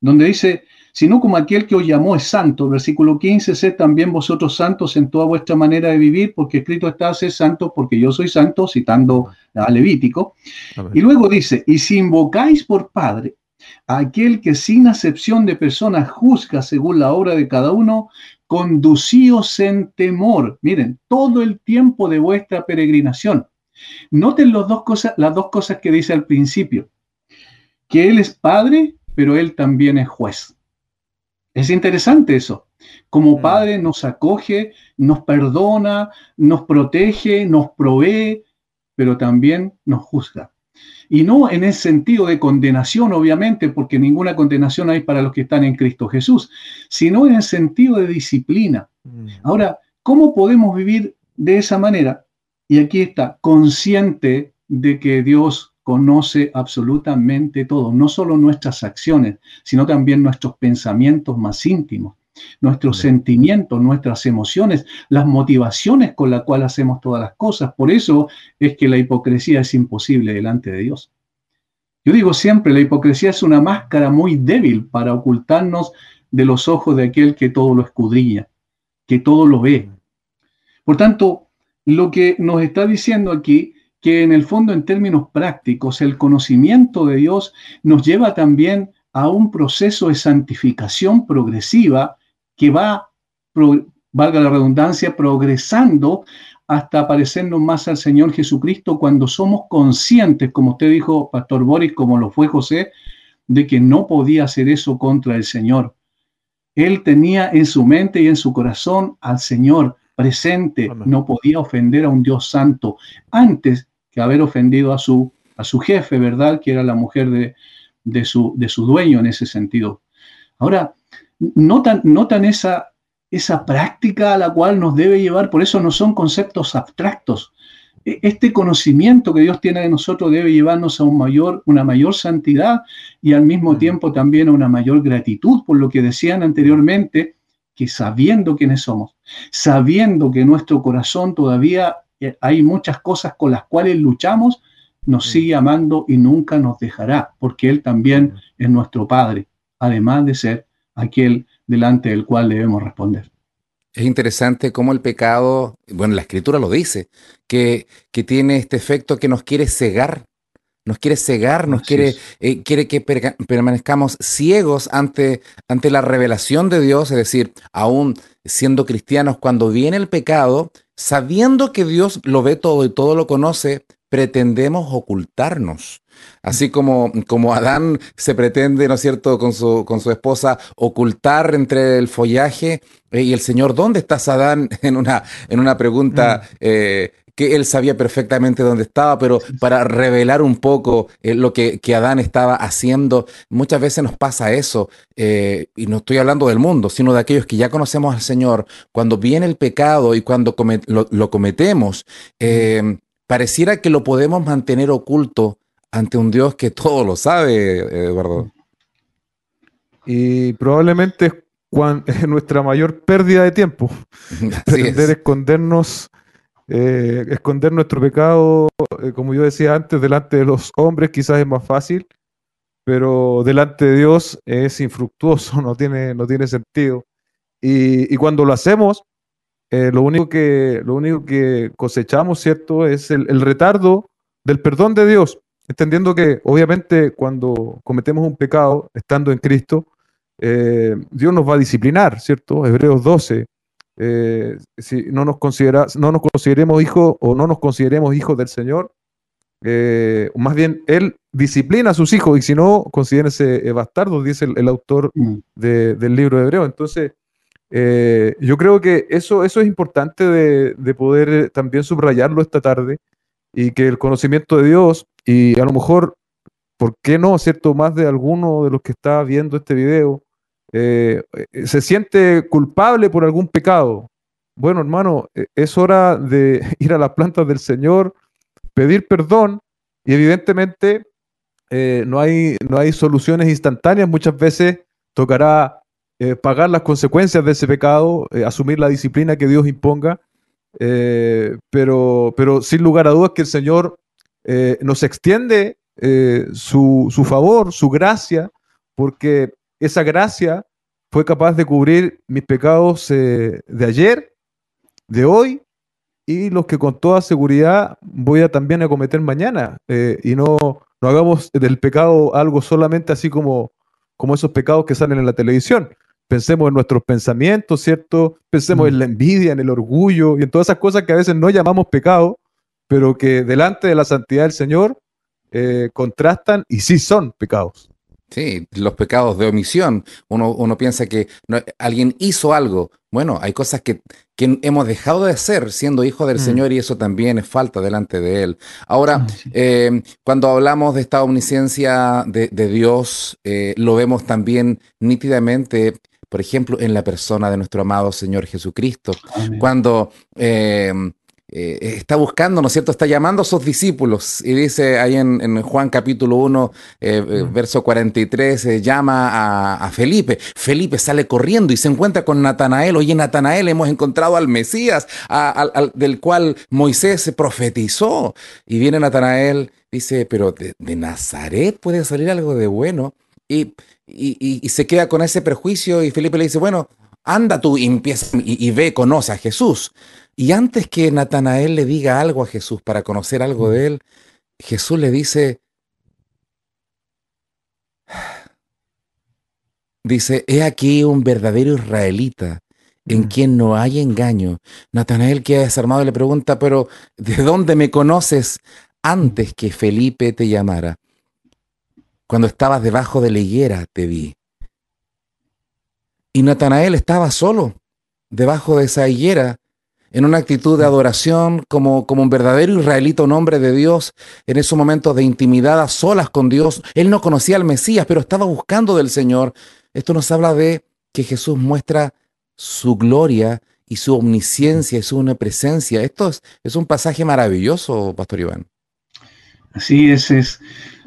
donde dice, sino como aquel que os llamó es santo, versículo 15, sed también vosotros santos en toda vuestra manera de vivir, porque escrito está, sed santo, porque yo soy santo, citando a Levítico. Y luego dice, y si invocáis por Padre aquel que sin acepción de personas juzga según la obra de cada uno, conducíos en temor. Miren, todo el tiempo de vuestra peregrinación. Noten las dos cosas, las dos cosas que dice al principio. Que Él es Padre, pero Él también es juez. Es interesante eso. Como mm. Padre nos acoge, nos perdona, nos protege, nos provee, pero también nos juzga. Y no en ese sentido de condenación, obviamente, porque ninguna condenación hay para los que están en Cristo Jesús, sino en el sentido de disciplina. Mm. Ahora, ¿cómo podemos vivir de esa manera? Y aquí está, consciente de que Dios conoce absolutamente todo, no solo nuestras acciones, sino también nuestros pensamientos más íntimos, nuestros sentimientos, nuestras emociones, las motivaciones con las cuales hacemos todas las cosas. Por eso es que la hipocresía es imposible delante de Dios. Yo digo siempre, la hipocresía es una máscara muy débil para ocultarnos de los ojos de aquel que todo lo escudriña, que todo lo ve. Por tanto, lo que nos está diciendo aquí, que en el fondo en términos prácticos, el conocimiento de Dios nos lleva también a un proceso de santificación progresiva que va, valga la redundancia, progresando hasta parecernos más al Señor Jesucristo cuando somos conscientes, como usted dijo, Pastor Boris, como lo fue José, de que no podía hacer eso contra el Señor. Él tenía en su mente y en su corazón al Señor presente, no podía ofender a un Dios santo antes que haber ofendido a su, a su jefe, ¿verdad? Que era la mujer de, de, su, de su dueño en ese sentido. Ahora, notan, notan esa, esa práctica a la cual nos debe llevar, por eso no son conceptos abstractos. E, este conocimiento que Dios tiene de nosotros debe llevarnos a un mayor, una mayor santidad y al mismo tiempo también a una mayor gratitud por lo que decían anteriormente, que sabiendo quiénes somos, sabiendo que en nuestro corazón todavía eh, hay muchas cosas con las cuales luchamos, nos sigue amando y nunca nos dejará, porque Él también es nuestro Padre, además de ser aquel delante del cual debemos responder. Es interesante cómo el pecado, bueno, la escritura lo dice, que, que tiene este efecto que nos quiere cegar, nos quiere cegar, nos quiere, eh, quiere que permanezcamos ciegos ante, ante la revelación de Dios, es decir, aún siendo cristianos, cuando viene el pecado, sabiendo que Dios lo ve todo y todo lo conoce, pretendemos ocultarnos. Así como, como Adán se pretende, ¿no es cierto?, con su, con su esposa ocultar entre el follaje. Eh, y el Señor, ¿dónde estás, Adán? En una, en una pregunta eh, que él sabía perfectamente dónde estaba, pero para revelar un poco eh, lo que, Adán estaba haciendo, muchas veces nos pasa eso, y no estoy hablando del mundo, sino de aquellos que ya conocemos al Señor, cuando viene el pecado y cuando lo, lo, cometemos, pareciera que lo podemos mantener oculto ante un Dios que todo lo sabe, Eduardo. Y probablemente es, nuestra mayor pérdida de tiempo. Pretender escondernos, eh, esconder nuestro pecado, eh, como yo decía antes, delante de los hombres quizás es más fácil, pero delante de Dios es infructuoso, no tiene, no tiene sentido. Y, cuando lo hacemos, eh, lo, único que, lo único que cosechamos, ¿cierto?, es el retardo del perdón de Dios entendiendo que obviamente cuando cometemos un pecado, estando en Cristo, eh, Dios nos va a disciplinar, ¿cierto? Hebreos 12. Eh, si no nos, considera, no nos consideremos hijos o no nos consideremos hijos del Señor, eh, más bien Él disciplina a sus hijos y si no, considérense bastardos, dice el, autor mm. del libro de Hebreo. Entonces, yo creo que eso, eso es importante de, de poder también subrayarlo esta tarde y que el conocimiento de Dios y a lo mejor, ¿por qué no, cierto? Más de alguno de los que está viendo este video eh, eh, se siente culpable por algún pecado. Bueno, hermano, e, es hora de ir a las plantas del Señor, pedir perdón y evidentemente eh, no, hay, no hay soluciones instantáneas. Muchas veces tocará pagar las consecuencias de ese pecado, asumir la disciplina que Dios imponga. pero, pero sin lugar a dudas que el Señor eh, nos extiende eh, su, favor, su gracia, porque esa gracia fue capaz de cubrir mis pecados eh, de ayer, de hoy y los que con toda seguridad voy a también a cometer mañana. y no, no hagamos del pecado algo solamente así como, como esos pecados que salen en la televisión. Pensemos en nuestros pensamientos, ¿cierto? Pensemos en mm. la envidia, en el orgullo y en todas esas cosas que a veces no llamamos pecado, pero que delante de la santidad del Señor eh, contrastan y sí son pecados. Sí, los pecados de omisión. Uno, uno piensa que alguien hizo algo. Bueno, hay cosas que, que, hemos dejado de hacer siendo hijos del mm. Señor y eso también es falta delante de Él. Ahora, ah, eh, cuando hablamos de esta omnisciencia de, Dios, eh, lo vemos también nítidamente por ejemplo, en la persona de nuestro amado Señor Jesucristo. Cuando eh, está buscando, ¿no es cierto? Está llamando a sus discípulos y dice ahí en, Juan capítulo 1, eh, eh, mm. verso 43, llama a, Felipe. Felipe sale corriendo y se encuentra con Natanael. Oye, Natanael, hemos encontrado al Mesías, del cual Moisés se profetizó. Y viene Natanael, dice, pero de, Nazaret puede salir algo de bueno. Y, y, se queda con ese prejuicio y Felipe le dice, bueno, anda tú y, empieza, y, ve, conoce a Jesús. Y antes que Natanael le diga algo a Jesús para conocer algo de él, Jesús le dice, dice, he aquí un verdadero israelita en mm. quien no hay engaño. Natanael queda desarmado y le pregunta, pero ¿de dónde me conoces antes que Felipe te llamara? Cuando estabas debajo de la higuera te vi. Y Natanael estaba solo, debajo de esa higuera, en una actitud de adoración, como, como un verdadero israelito, un hombre de Dios, en esos momentos de intimidad a solas con Dios. Él no conocía al Mesías, pero estaba buscando del Señor. Esto nos habla de que Jesús muestra su gloria y su omnisciencia y su omnipresencia. Esto es, es un pasaje maravilloso, Pastor Iván. Así es, es.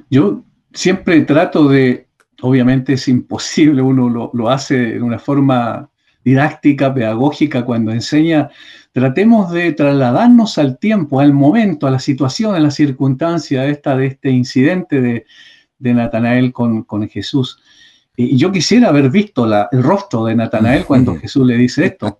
Yo siempre trato de, obviamente es imposible, uno lo, lo hace de una forma didáctica, pedagógica, cuando enseña Tratemos de trasladarnos al tiempo, al momento, a la situación, a la circunstancia esta, de este incidente de, Natanael con, Jesús. Y yo quisiera haber visto el rostro de Natanael cuando Jesús le dice esto,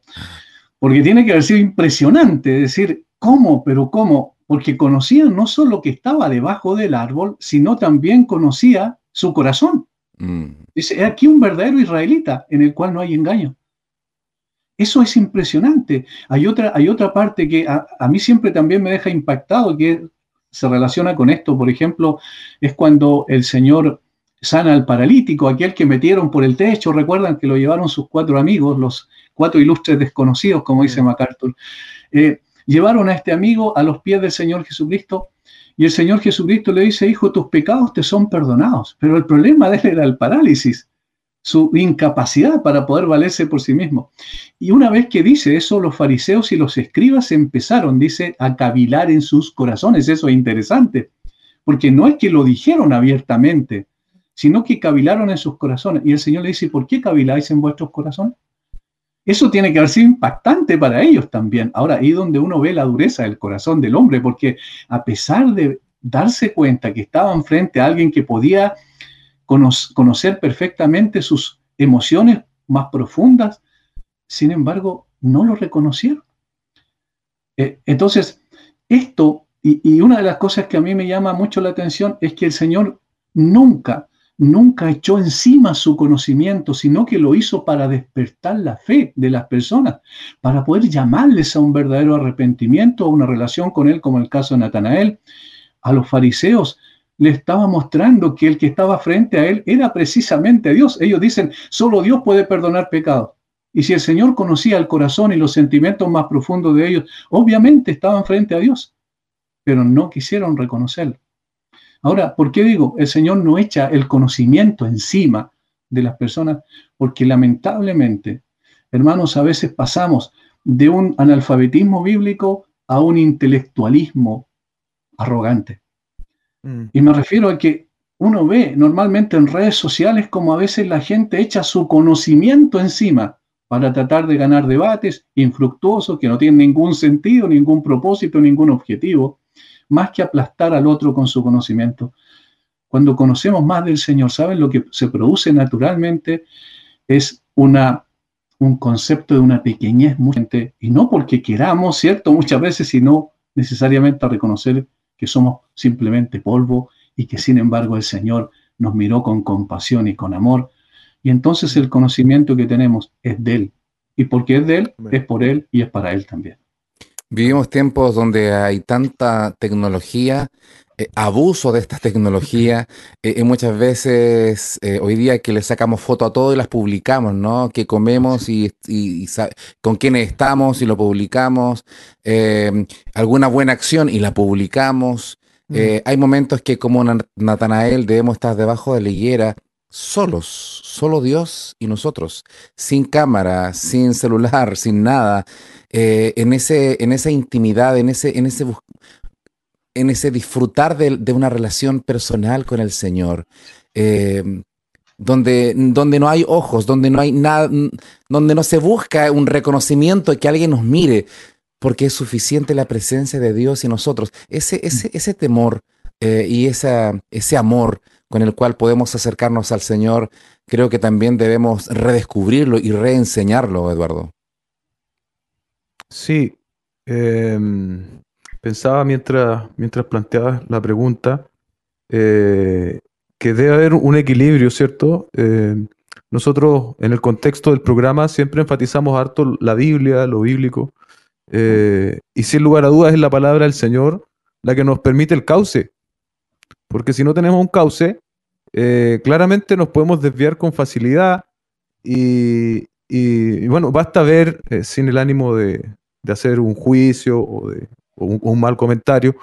porque tiene que haber sido impresionante decir, ¿cómo? Pero ¿cómo? Porque conocía no solo que estaba debajo del árbol, sino también conocía su corazón. Mm. Dice, aquí un verdadero israelita en el cual no hay engaño. Eso es impresionante. Hay otra, hay otra parte que a, mí siempre también me deja impactado, que se relaciona con esto, por ejemplo, es cuando el Señor sana al paralítico, aquel que metieron por el techo, recuerdan que lo llevaron sus cuatro amigos, los cuatro ilustres desconocidos, como dice MacArthur. Eh, llevaron a este amigo a los pies del Señor Jesucristo y el Señor Jesucristo le dice, hijo, tus pecados te son perdonados. Pero el problema de él era el parálisis, su incapacidad para poder valerse por sí mismo. Y una vez que dice eso, los fariseos y los escribas empezaron, dice, a cavilar en sus corazones. Eso es interesante, porque no es que lo dijeron abiertamente, sino que cavilaron en sus corazones. Y el Señor le dice, ¿por qué caviláis en vuestros corazones? Eso tiene que haber sido impactante para ellos también. Ahora, ahí donde uno ve la dureza del corazón del hombre, porque a pesar de darse cuenta que estaban frente a alguien que podía conocer perfectamente sus emociones más profundas, sin embargo, no lo reconocieron. Eh, entonces, esto, y una de las cosas que a mí me llama mucho la atención es que el Señor nunca nunca echó encima su conocimiento, sino que lo hizo para despertar la fe de las personas, para poder llamarles a un verdadero arrepentimiento, a una relación con Él, como el caso de Natanael. A los fariseos le estaba mostrando que el que estaba frente a Él era precisamente Dios. Ellos dicen, solo Dios puede perdonar pecados. Y si el Señor conocía el corazón y los sentimientos más profundos de ellos, obviamente estaban frente a Dios, pero no quisieron reconocerlo. Ahora, ¿por qué digo? El Señor no echa el conocimiento encima de las personas, porque lamentablemente, hermanos, a veces pasamos de un analfabetismo bíblico a un intelectualismo arrogante. Mm. Y me refiero a que uno ve normalmente en redes sociales como a veces la gente echa su conocimiento encima para tratar de ganar debates infructuosos que no tienen ningún sentido, ningún propósito, ningún objetivo más que aplastar al otro con su conocimiento. Cuando conocemos más del Señor, ¿saben lo que se produce naturalmente? Es una, un concepto de una pequeñez muy y no porque queramos, ¿cierto? Muchas veces, sino necesariamente a reconocer que somos simplemente polvo y que sin embargo el Señor nos miró con compasión y con amor. Y entonces el conocimiento que tenemos es de Él. Y porque es de Él, es por Él y es para Él también. Vivimos tiempos donde hay tanta tecnología, eh, abuso de esta tecnología, eh, y muchas veces eh, hoy día que le sacamos foto a todo y las publicamos, ¿no? Que comemos y, con quiénes estamos y lo publicamos, alguna buena acción y la publicamos. Mm. hay momentos que como Natanael debemos estar debajo de la higuera solos, solo Dios y nosotros, sin cámara, sin celular, sin nada. Eh, en, ese, en esa intimidad, en ese, en ese, en ese disfrutar de, una relación personal con el Señor. Eh, donde, donde no hay ojos, donde no hay nada, donde no se busca un reconocimiento que alguien nos mire, porque es suficiente la presencia de Dios y nosotros. Ese, ese, ese temor eh, y ese amor con el cual podemos acercarnos al Señor, creo que también debemos redescubrirlo y reenseñarlo, Eduardo. Sí, em, pensaba mientras, mientras planteabas la pregunta eh, que debe haber un equilibrio, ¿cierto? Em, nosotros en el contexto del programa siempre enfatizamos harto la Biblia, lo bíblico, eh, y sin lugar a dudas es la palabra del Señor la que nos permite el cauce, porque si no tenemos un cauce, eh, claramente nos podemos desviar con facilidad y, bueno, basta ver sin el ánimo de, de hacer un juicio o, de, un, mal comentario,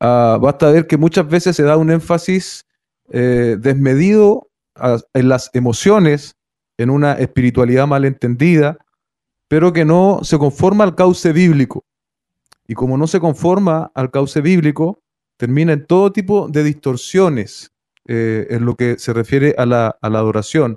ah, basta ver que muchas veces se da un énfasis eh, desmedido en las emociones, en una espiritualidad malentendida, pero que no se conforma al cauce bíblico. Y como no se conforma al cauce bíblico, termina en todo tipo de distorsiones eh, en lo que se refiere a la, adoración.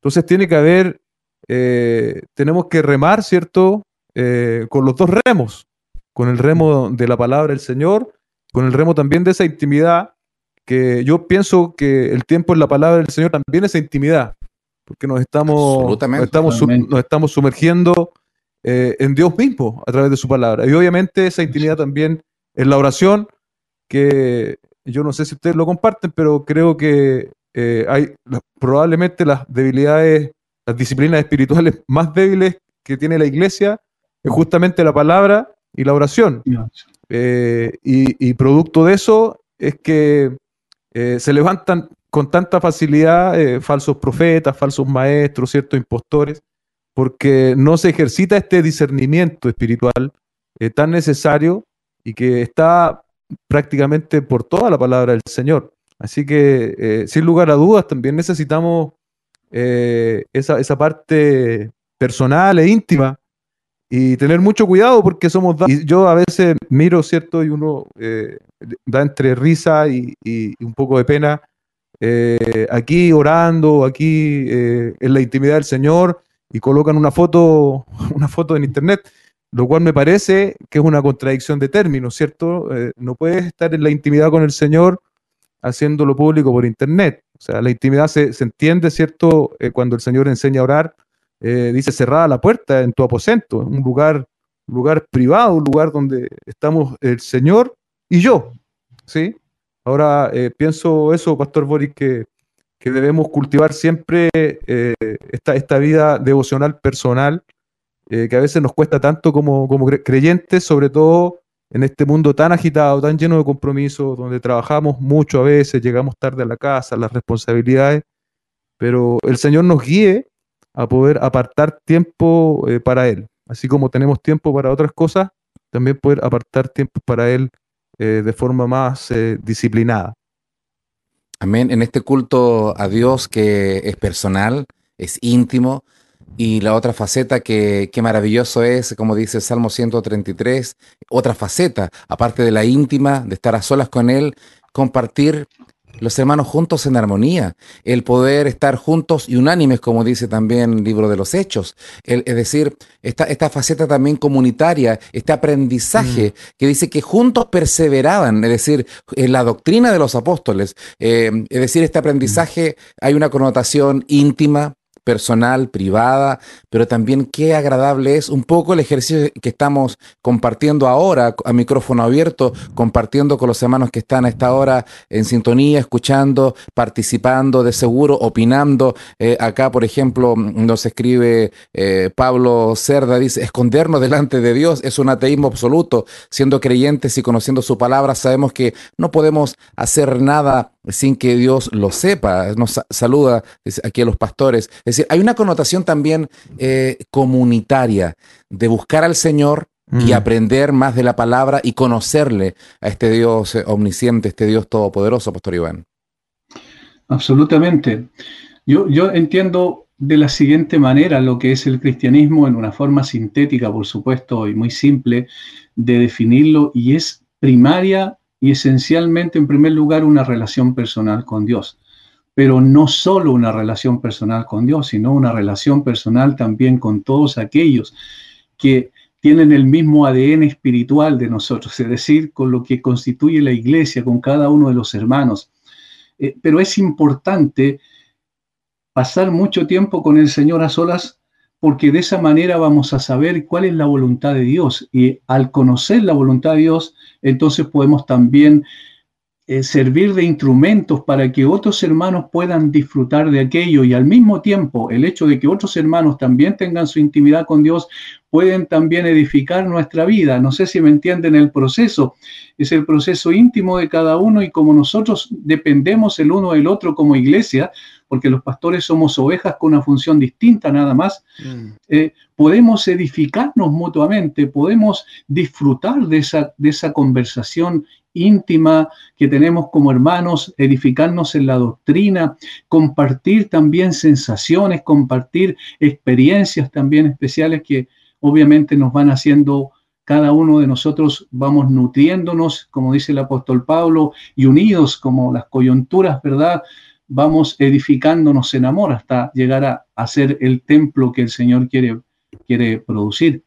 Entonces tiene que haber, eh, tenemos que remar, ¿cierto? Eh, con los dos remos, con el remo de la palabra del Señor, con el remo también de esa intimidad, que yo pienso que el tiempo en la palabra del Señor también es intimidad, porque nos estamos, estamos, nos estamos sumergiendo eh, en Dios mismo a través de su palabra. Y obviamente esa intimidad también en la oración, que yo no sé si ustedes lo comparten, pero creo que eh, hay probablemente las debilidades, las disciplinas espirituales más débiles que tiene la iglesia es justamente la palabra y la oración. eh, y, producto de eso es que eh, se levantan con tanta facilidad falsos profetas, falsos maestros, ciertos impostores, porque no se ejercita este discernimiento espiritual tan necesario y que está prácticamente por toda la palabra del Señor. Así que, sin lugar a dudas, también necesitamos esa, esa parte personal e íntima y tener mucho cuidado porque somos y yo a veces miro cierto y uno eh, da entre risa y, un poco de pena eh, aquí orando aquí eh, en la intimidad del Señor y colocan una foto una foto en internet lo cual me parece que es una contradicción de términos cierto no puedes estar en la intimidad con el Señor haciéndolo público por internet o sea la intimidad se, se entiende cierto cuando el Señor enseña a orar eh, dice cerrada la puerta en tu aposento, un lugar, lugar privado, un lugar donde estamos el Señor y yo. ¿sí? Ahora eh, pienso eso, Pastor Boris, que, debemos cultivar siempre eh, esta, esta, vida devocional personal, que a veces nos cuesta tanto como, como creyentes, sobre todo en este mundo tan agitado, tan lleno de compromisos, donde trabajamos mucho a veces, llegamos tarde a la casa, las responsabilidades, pero el Señor nos guíe a poder apartar tiempo eh, para Él. Así como tenemos tiempo para otras cosas, también poder apartar tiempo para Él eh, de forma más eh, disciplinada. Amén. En este culto a Dios que es personal, es íntimo, y la otra faceta que, que, maravilloso es, como dice el Salmo 133, otra faceta, aparte de la íntima, de estar a solas con Él, compartir los hermanos juntos en armonía, el poder estar juntos y unánimes, como dice también el libro de los Hechos, es decir, esta, esta faceta también comunitaria, este aprendizaje mm. que dice que juntos perseveraban, es decir, en la doctrina de los apóstoles, eh, es decir, este aprendizaje hay una connotación íntima, personal, privada, pero también qué agradable es un poco el ejercicio que estamos compartiendo ahora a micrófono abierto, compartiendo con los hermanos que están a esta hora en sintonía, escuchando, participando, de seguro, opinando. Eh, acá, por ejemplo, nos escribe eh, Pablo Cerda, dice, escondernos delante de Dios es un ateísmo absoluto. Siendo creyentes y conociendo su palabra, sabemos que no podemos hacer nada sin que Dios lo sepa. Nos saluda aquí a los pastores. Es decir, hay una connotación también eh, comunitaria de buscar al Señor y mm. aprender más de la palabra y conocerle a este Dios eh, omnisciente, este Dios todopoderoso, Pastor Iván. Absolutamente. Yo, yo entiendo de la siguiente manera lo que es el cristianismo en una forma sintética, por supuesto, y muy simple de definirlo, y es primaria y esencialmente, en primer lugar, una relación personal con Dios. Pero no solo una relación personal con Dios, sino una relación personal también con todos aquellos que tienen el mismo ADN espiritual de nosotros, es decir, con lo que constituye la iglesia, con cada uno de los hermanos. Eh, pero es importante pasar mucho tiempo con el Señor a solas porque de esa manera vamos a saber cuál es la voluntad de Dios. Y al conocer la voluntad de Dios, entonces podemos también eh, servir de instrumentos para que otros hermanos puedan disfrutar de aquello y al mismo tiempo el hecho de que otros hermanos también tengan su intimidad con Dios pueden también edificar nuestra vida. No sé si me entienden el proceso. Es el proceso íntimo de cada uno y como nosotros dependemos el uno del otro como iglesia, porque los pastores somos ovejas con una función distinta nada más, mm. eh, podemos edificarnos mutuamente, podemos disfrutar de esa, de esa conversación íntima que tenemos como hermanos, edificarnos en la doctrina, compartir también sensaciones, compartir experiencias también especiales que obviamente nos van haciendo cada uno de nosotros vamos nutriéndonos, como dice el apóstol Pablo, y unidos como las coyunturas, ¿verdad? Vamos edificándonos en amor hasta llegar a, hacer ser el templo que el Señor quiere, quiere producir.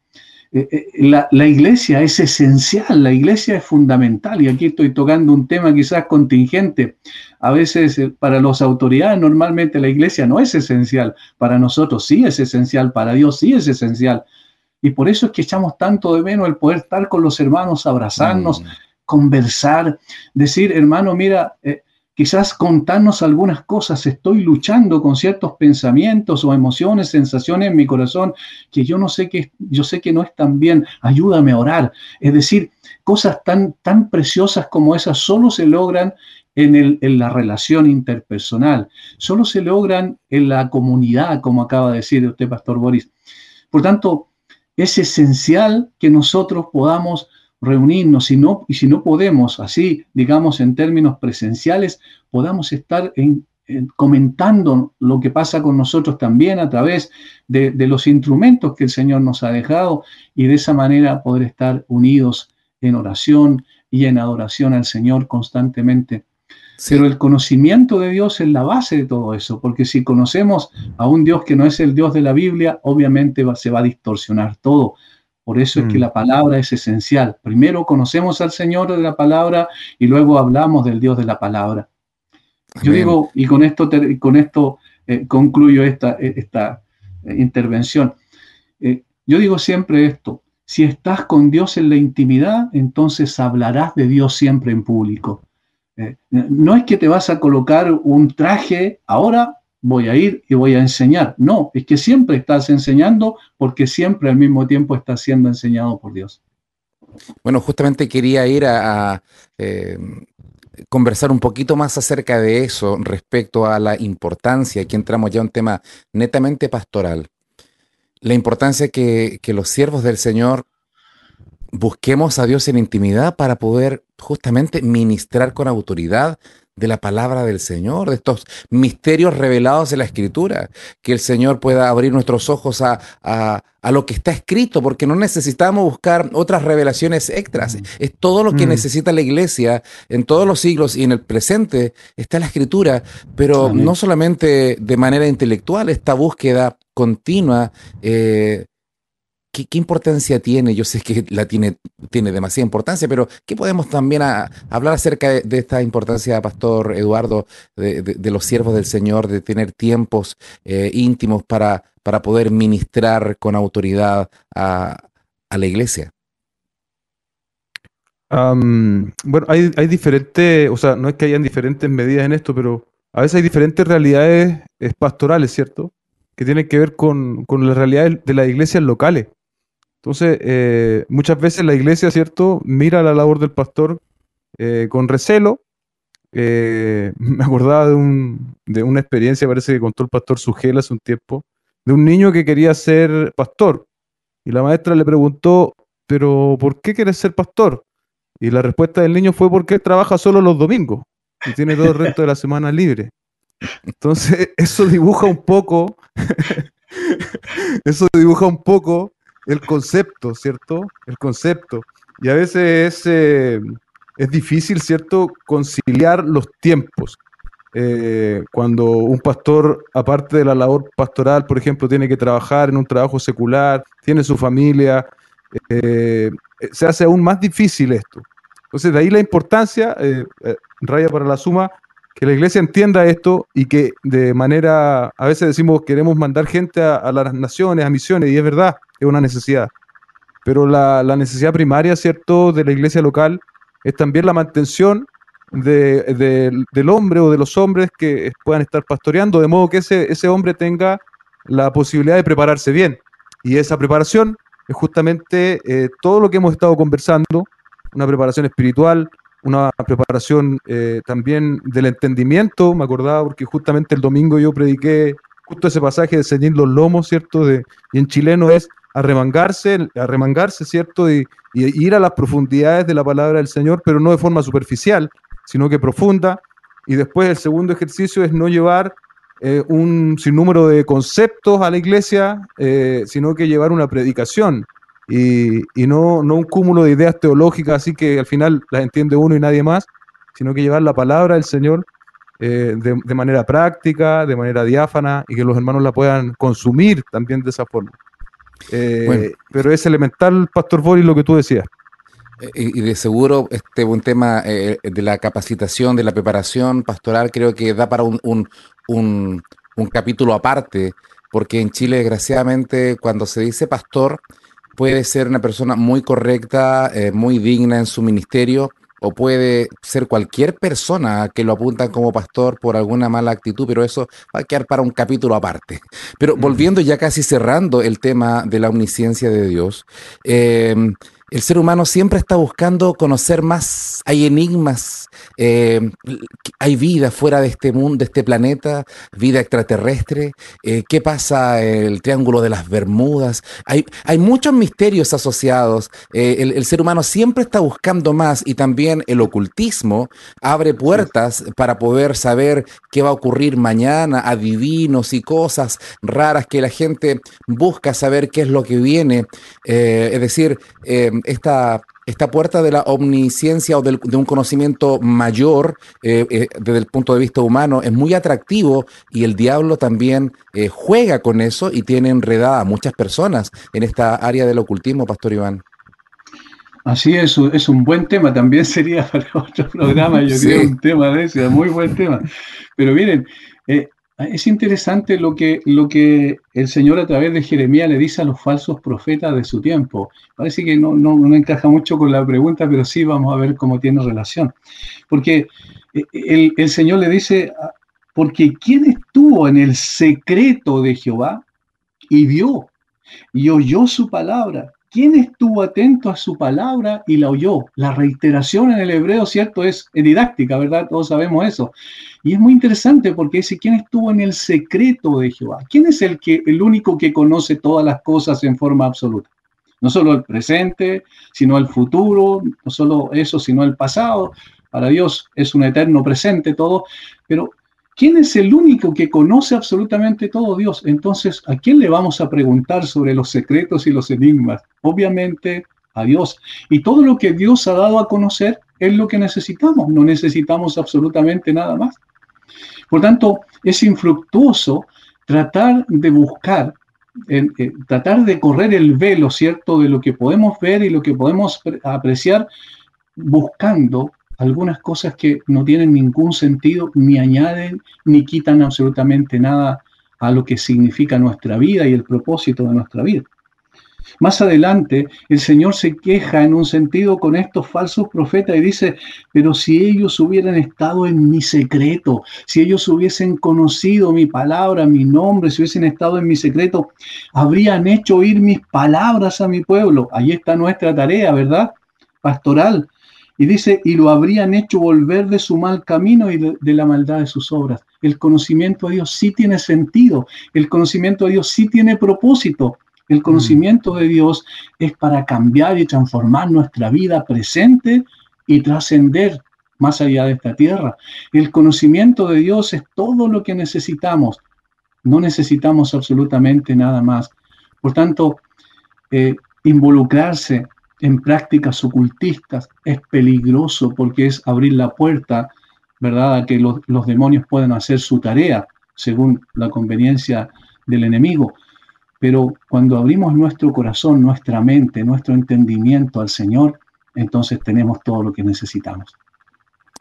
Eh, eh, la, la, iglesia es esencial, la iglesia es fundamental y aquí estoy tocando un tema quizás contingente. A veces eh, para las autoridades normalmente la iglesia no es esencial, para nosotros sí es esencial, para Dios sí es esencial. Y por eso es que echamos tanto de menos el poder estar con los hermanos, abrazarnos, mm. conversar, decir, hermano, mira, quizás contarnos algunas cosas, estoy luchando con ciertos pensamientos o emociones, sensaciones en mi corazón que yo no sé que yo sé que no están bien, ayúdame a orar. Es decir, cosas tan, tan preciosas como esas solo se logran en, en, la relación interpersonal, solo se logran en la comunidad, como acaba de decir usted, Pastor Boris. Por tanto, es esencial que nosotros podamos reunirnos y, no, y si no podemos, así digamos en términos presenciales, podamos estar en, comentando lo que pasa con nosotros también a través de, los instrumentos que el Señor nos ha dejado y de esa manera poder estar unidos en oración y en adoración al Señor constantemente. Pero el conocimiento de Dios es la base de todo eso, porque si conocemos a un Dios que no es el Dios de la Biblia, obviamente se va a distorsionar todo. Por eso es que mm. la palabra es esencial. Primero conocemos al Señor de la palabra y luego hablamos del Dios de la palabra. Yo digo, y con esto, con esto eh, concluyo esta, eh, esta eh, intervención, yo digo siempre esto, si estás con Dios en la intimidad, entonces hablarás de Dios siempre en público. no es que te vas a colocar un traje ahora voy a ir y voy a enseñar. No, es que siempre estás enseñando porque siempre al mismo tiempo estás siendo enseñado por Dios. Bueno, justamente quería ir a, eh, conversar un poquito más acerca de eso respecto a la importancia, aquí entramos ya a un tema netamente pastoral, la importancia que, que los siervos del Señor busquemos a Dios en intimidad para poder justamente ministrar con autoridad de la palabra del Señor, de estos misterios revelados en la Escritura, que el Señor pueda abrir nuestros ojos a, a, lo que está escrito, porque no necesitamos buscar otras revelaciones extras. Mm. Es todo lo que mm. necesita la iglesia en todos los siglos y en el presente está la Escritura, pero no solamente de manera intelectual, esta búsqueda continua eh, ¿Qué, importancia tiene? Yo sé que la tiene, tiene demasiada importancia, pero ¿qué podemos también hablar acerca de, esta importancia, Pastor Eduardo, de, los siervos del Señor, de tener tiempos eh, íntimos para, para poder ministrar con autoridad a, la iglesia? bueno, hay, diferentes, o sea, no es que hayan diferentes medidas en esto, pero a veces hay diferentes realidades pastorales, ¿cierto? Que tienen que ver con, con las realidades de las iglesias locales. Entonces, eh, muchas veces la iglesia, ¿cierto?, mira la labor del pastor eh, con recelo. Eh, me acordaba de, un, de, una experiencia, parece que contó el pastor Sugel hace un tiempo, de un niño que quería ser pastor. Y la maestra le preguntó, pero ¿por qué quieres ser pastor? Y la respuesta del niño fue porque él trabaja solo los domingos y tiene todo el resto de la semana libre. Entonces, eso dibuja un poco, eso dibuja un poco el concepto, ¿cierto? El concepto. Y a veces es, eh, es difícil, ¿cierto?, conciliar los tiempos. Eh, cuando un pastor, aparte de la labor pastoral, por ejemplo, tiene que trabajar en un trabajo secular, tiene su familia, eh, se hace aún más difícil esto. Entonces, de ahí la importancia, raya para la suma, que la iglesia entienda esto y que de manera, a veces decimos queremos mandar gente a, las naciones, a misiones, y es verdad, es una necesidad. Pero la, necesidad primaria, ¿cierto?, de la iglesia local es también la mantención del hombre o de los hombres que puedan estar pastoreando, de modo que ese, ese hombre tenga la posibilidad de prepararse bien. Y esa preparación es justamente eh, todo lo que hemos estado conversando, una preparación espiritual, una preparación eh, también del entendimiento, me acordaba porque justamente el domingo yo prediqué justo ese pasaje de ceñir los lomos, ¿cierto? De, y en chileno es arremangarse, arremangarse, ¿cierto? Y, y, ir a las profundidades de la palabra del Señor, pero no de forma superficial, sino que profunda. Y después el segundo ejercicio es no llevar eh, un sinnúmero de conceptos a la iglesia, eh, sino que llevar una predicación y, no, no, un cúmulo de ideas teológicas así que al final las entiende uno y nadie más, sino que llevar la palabra del Señor eh, de, manera práctica, de manera diáfana y que los hermanos la puedan consumir también de esa forma. Eh, pero es elemental, Pastor Boris, lo que tú decías. Eh, y de seguro este un tema de la capacitación, de la preparación pastoral, creo que da para un, un, un, un capítulo aparte, porque en Chile, desgraciadamente, cuando se dice pastor, puede ser una persona muy correcta, eh, muy digna en su ministerio, o puede ser cualquier persona que lo apuntan como pastor por alguna mala actitud, pero eso va a quedar para un capítulo aparte. Pero volviendo ya casi cerrando el tema de la omnisciencia de Dios, em, el ser humano siempre está buscando conocer más, hay enigmas, eh, hay vida fuera de este mundo, de este planeta, vida extraterrestre, eh, qué pasa el Triángulo de las Bermudas, hay, hay muchos misterios asociados, eh, el, el, ser humano siempre está buscando más y también el ocultismo abre puertas para poder saber qué va a ocurrir mañana, adivinos y cosas raras que la gente busca saber qué es lo que viene, es decir, esta, esta puerta de la omnisciencia o de un conocimiento mayor eh, eh, desde el punto de vista humano es muy atractivo y el diablo también eh, juega con eso y tiene enredada a muchas personas en esta área del ocultismo, Pastor Iván. Así es, es un buen tema, también sería para otro programa, yo creo, un tema de ese, muy buen tema. Pero miren, es interesante lo que, lo que el Señor a través de Jeremías le dice a los falsos profetas de su tiempo. Parece que no, no, encaja mucho con la pregunta, pero sí vamos a ver cómo tiene relación. Porque eh, el, el Señor le dice, porque ¿quién estuvo en el secreto de Jehová y vio y oyó su palabra? ¿Quién estuvo atento a su palabra y la oyó? La reiteración en el hebreo, ¿cierto? Es didáctica, ¿verdad? Todos sabemos eso. Y es muy interesante porque dice, ¿quién estuvo en el secreto de Jehová? ¿Quién es el, que, el único que conoce todas las cosas en forma absoluta? No solo el presente, sino el futuro, no solo eso, sino el pasado. Para Dios es un eterno presente todo, pero ¿quién es el único que conoce absolutamente todo Dios? Entonces, ¿a quién le vamos a preguntar sobre los secretos y los enigmas? Obviamente a Dios. Y todo lo que Dios ha dado a conocer es lo que necesitamos, no necesitamos absolutamente nada más. Por tanto, es infructuoso tratar de buscar, tratar de correr el velo, ¿cierto?, de lo que podemos ver y lo que podemos apreciar, buscando algunas cosas que no tienen ningún sentido, ni añaden ni quitan absolutamente nada a lo que significa nuestra vida y el propósito de nuestra vida. Más adelante, el Señor se queja en un sentido con estos falsos profetas y dice, pero si ellos hubieran estado en mi secreto, si ellos hubiesen conocido mi palabra, mi nombre, si hubiesen estado en mi secreto, habrían hecho oír mis palabras a mi pueblo. Ahí está nuestra tarea, ¿verdad? Pastoral. Y dice, y lo habrían hecho volver de su mal camino y de, de, la maldad de sus obras. El conocimiento de Dios sí tiene sentido, el conocimiento de Dios sí tiene propósito. El conocimiento de Dios es para cambiar y transformar nuestra vida presente y trascender más allá de esta tierra. El conocimiento de Dios es todo lo que necesitamos. No necesitamos absolutamente nada más. Por tanto, eh, involucrarse en prácticas ocultistas es peligroso porque es abrir la puerta, ¿verdad?, a que los, demonios puedan hacer su tarea según la conveniencia del enemigo. Pero cuando abrimos nuestro corazón, nuestra mente, nuestro entendimiento al Señor, entonces tenemos todo lo que necesitamos.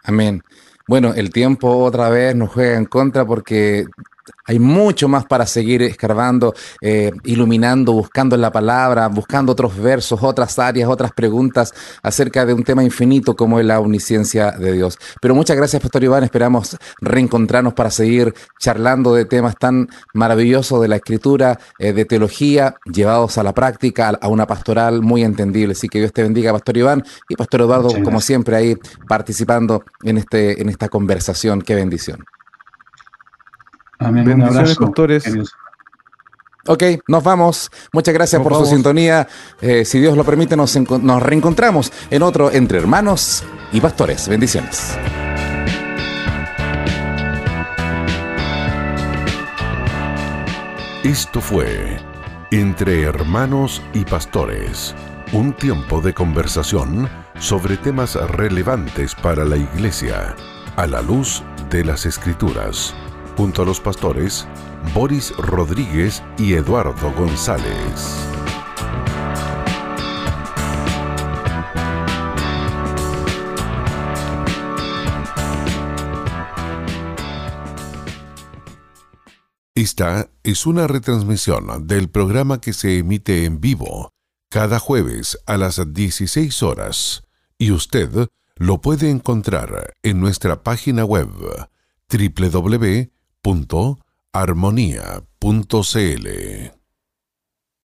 Amén. Bueno, el tiempo otra vez nos juega en contra porque hay mucho más para seguir escarbando, eh, iluminando, buscando en la palabra, buscando otros versos, otras áreas, otras preguntas acerca de un tema infinito como es la omnisciencia de Dios. Pero muchas gracias, Pastor Iván. Esperamos reencontrarnos para seguir charlando de temas tan maravillosos de la escritura, eh, de teología, llevados a la práctica, a una pastoral muy entendible. Así que Dios te bendiga, Pastor Iván, y Pastor Eduardo, como siempre, ahí participando en, este, en esta conversación. Qué bendición. Amén. Bendiciones, pastores. Ok, nos vamos. Muchas gracias por su sintonía. Eh, si Dios lo permite, nos, nos reencontramos en otro Entre Hermanos y Pastores. Bendiciones. Esto fue Entre Hermanos y Pastores, un tiempo de conversación sobre temas relevantes para la Iglesia, a la luz de las Escrituras junto a los pastores Boris Rodríguez y Eduardo González. Esta es una retransmisión del programa que se emite en vivo cada jueves a las 16 horas y usted lo puede encontrar en nuestra página web www armonía.cl